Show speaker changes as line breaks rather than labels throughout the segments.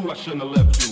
true I shouldn't have left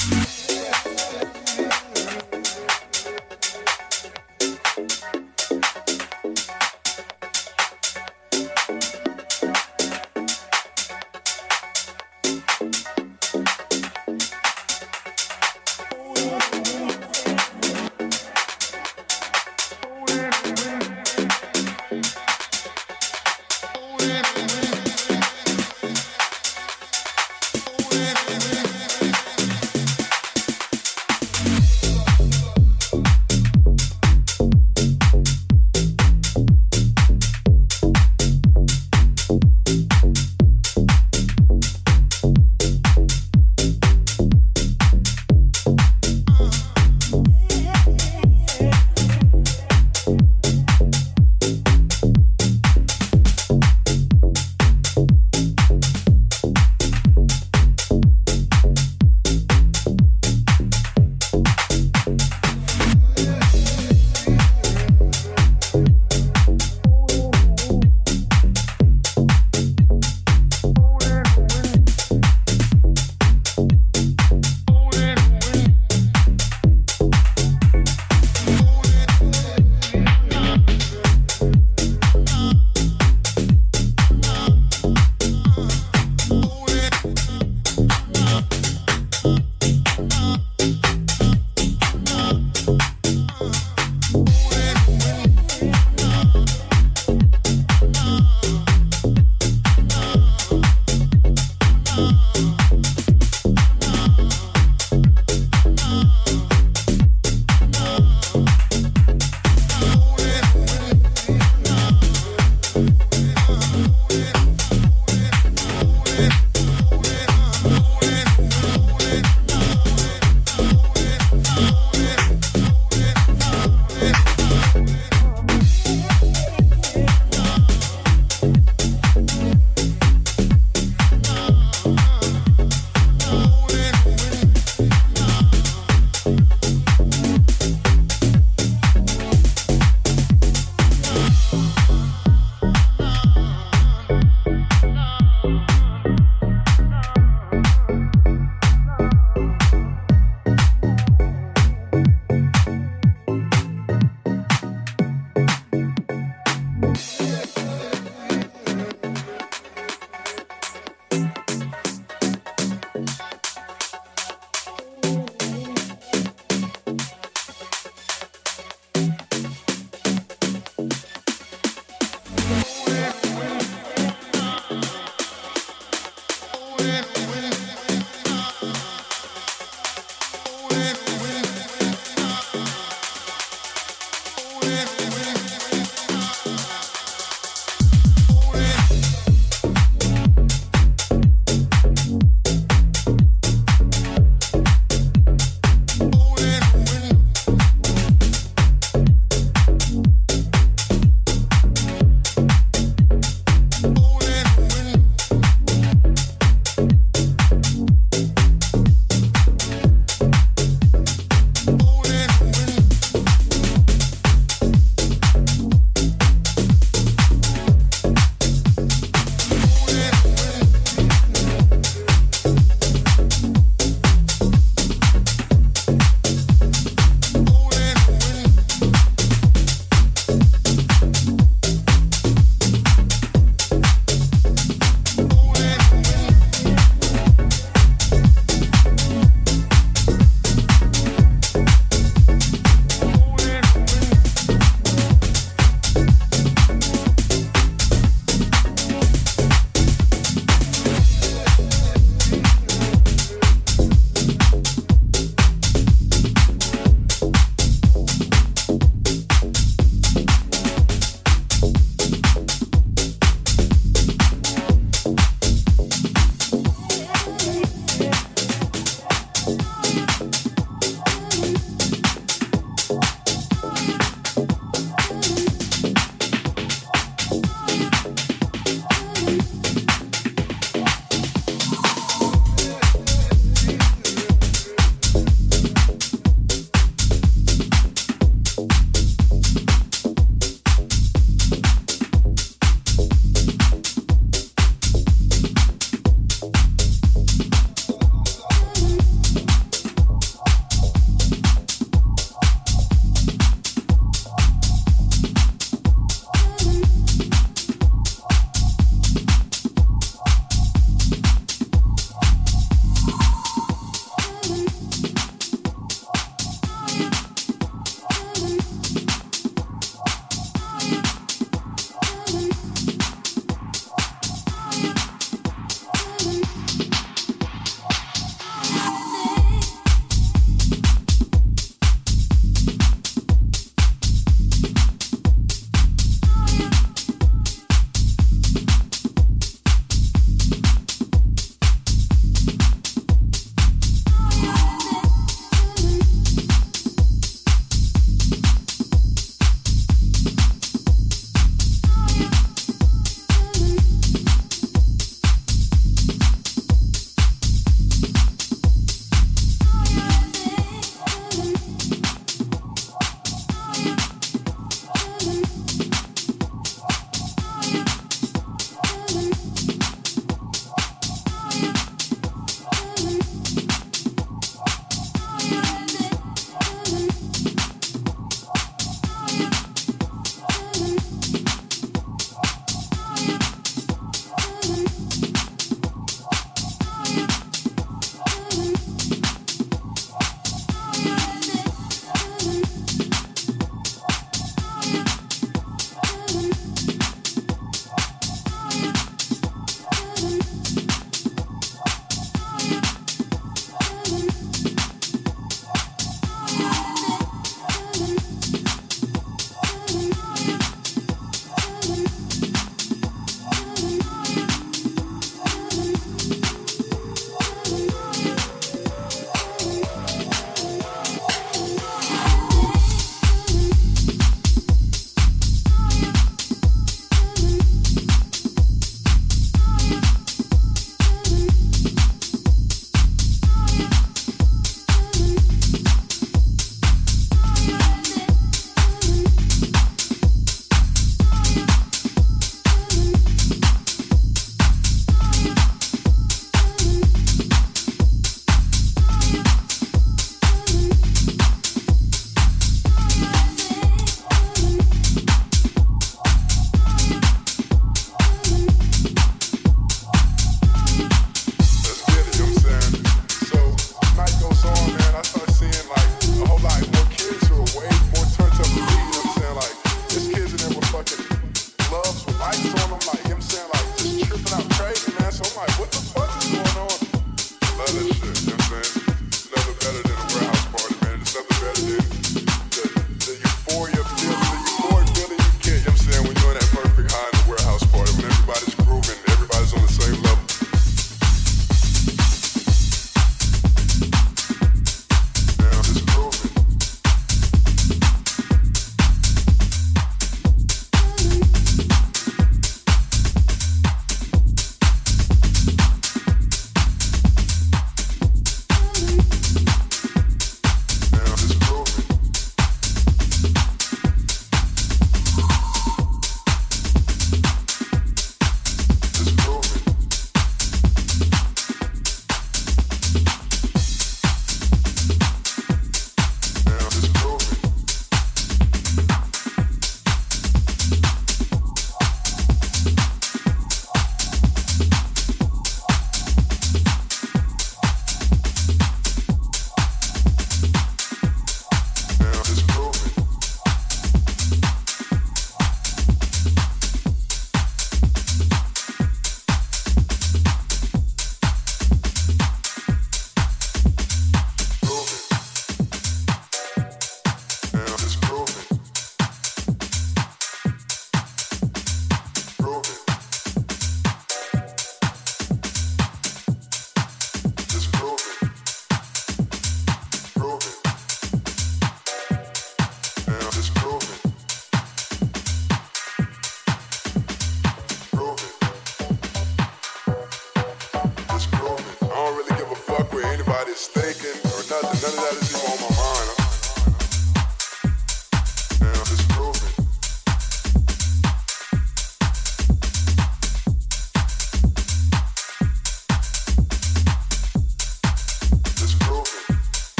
Thank.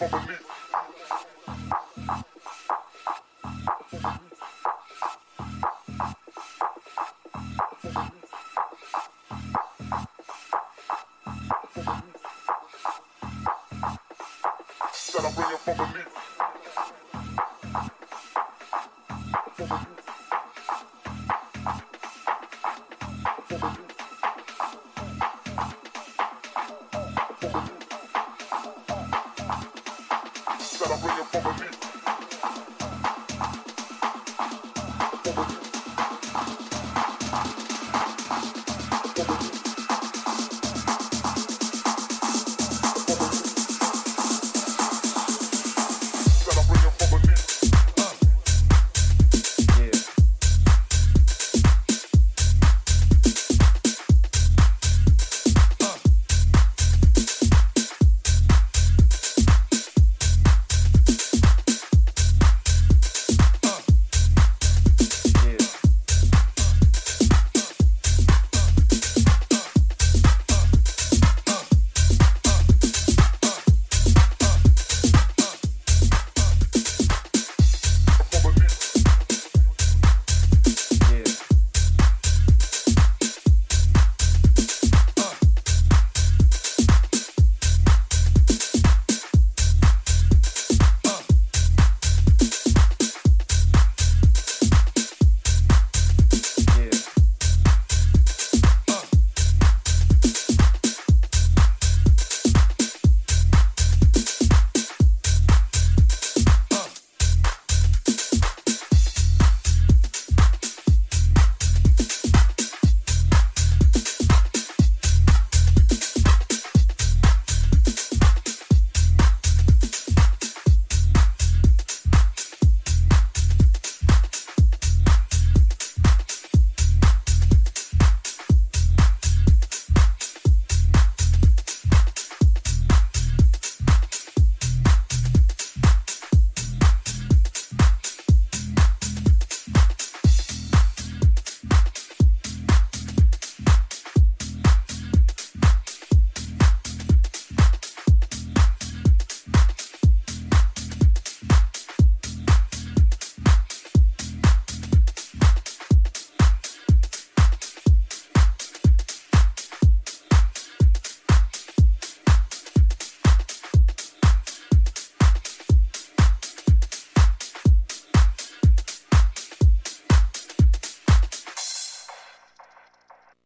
I
bring